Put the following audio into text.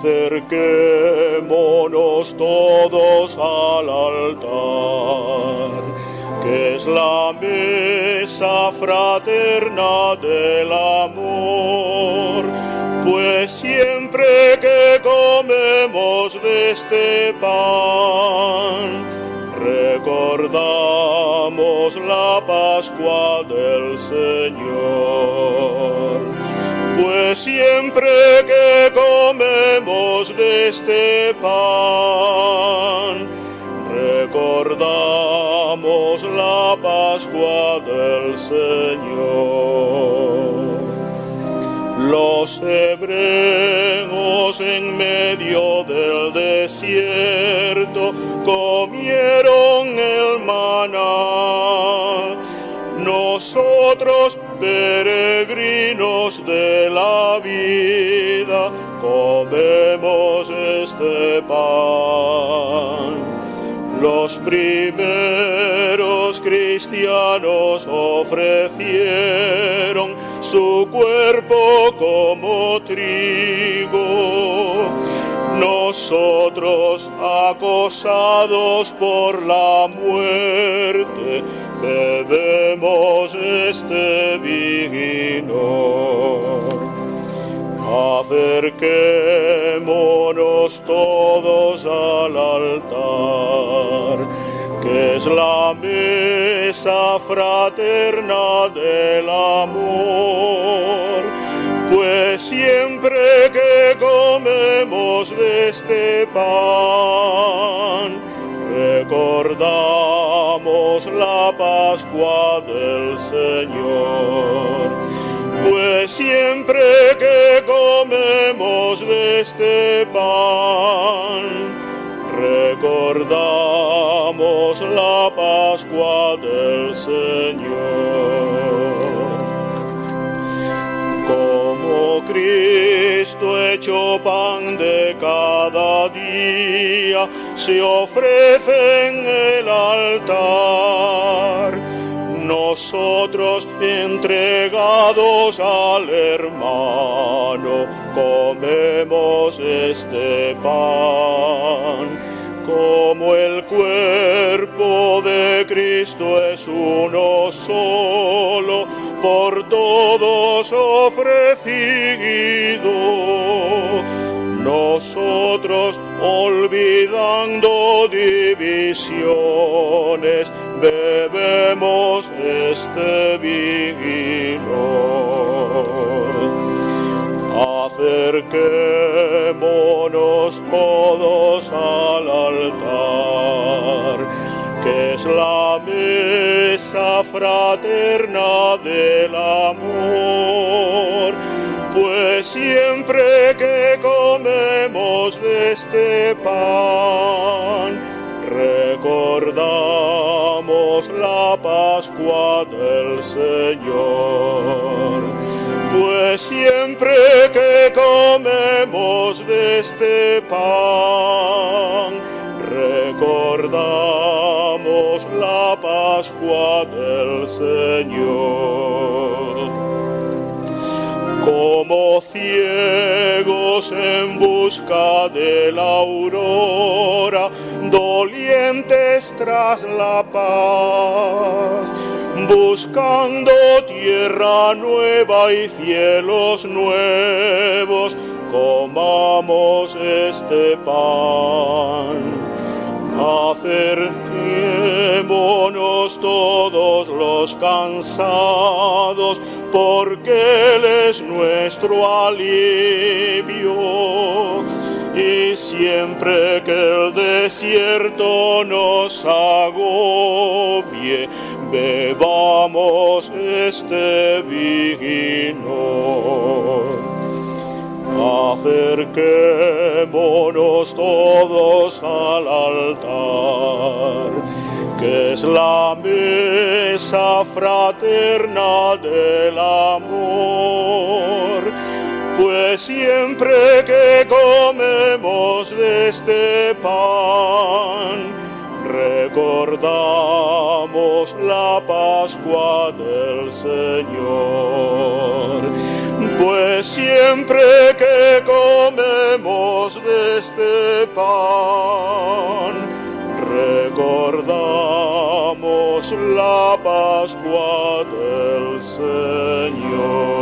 Acerquémonos todos al altar, que es la mesa fraterna del amor, pues siempre que comemos de este pan, recordamos la Pascua del Señor. Pues siempre que comemos de este pan, recordamos la Pascua del Señor. Los hebreos en medio del desierto comieron el maná. Nosotros, peregrinos de la vida, comemos este pan. Los primeros cristianos ofrecieron su cuerpo como trigo. Nosotros, acosados por la muerte, bebemos este vino. Acerquémonos todos al altar, que es la mesa fraterna del amor. Pues siempre que comemos de este pan, recordamos la Pascua del Señor. Pues siempre que comemos de este pan, recordamos la Pascua del Señor. Como Cristo hecho pan de cada día, se ofrece en el altar nosotros entregados al hermano, comemos este pan. Como el cuerpo de Cristo es uno solo, por todos ofrecido. Nosotros, olvidando divisiones, bebemos este vino. Acerquémonos todos al altar, que es la mesa fraterna del amor. Pues siempre que comemos de este pan, recordamos la Pascua del Señor. Pues siempre que comemos de este pan, recordamos la Pascua del Señor. Como ciegos en busca de la aurora, dolientes tras la paz, buscando tierra nueva y cielos nuevos, comamos este pan. Todos los cansados, porque Él es nuestro alivio. Y siempre que el desierto nos agobie, bebamos este vino. Acerquémonos todos al altar, que es la mesa fraterna del amor. Pues siempre que comemos de este pan, recordamos la Pascua del Señor. Pues siempre que comemos de este pan, recordamos la Pascua del Señor.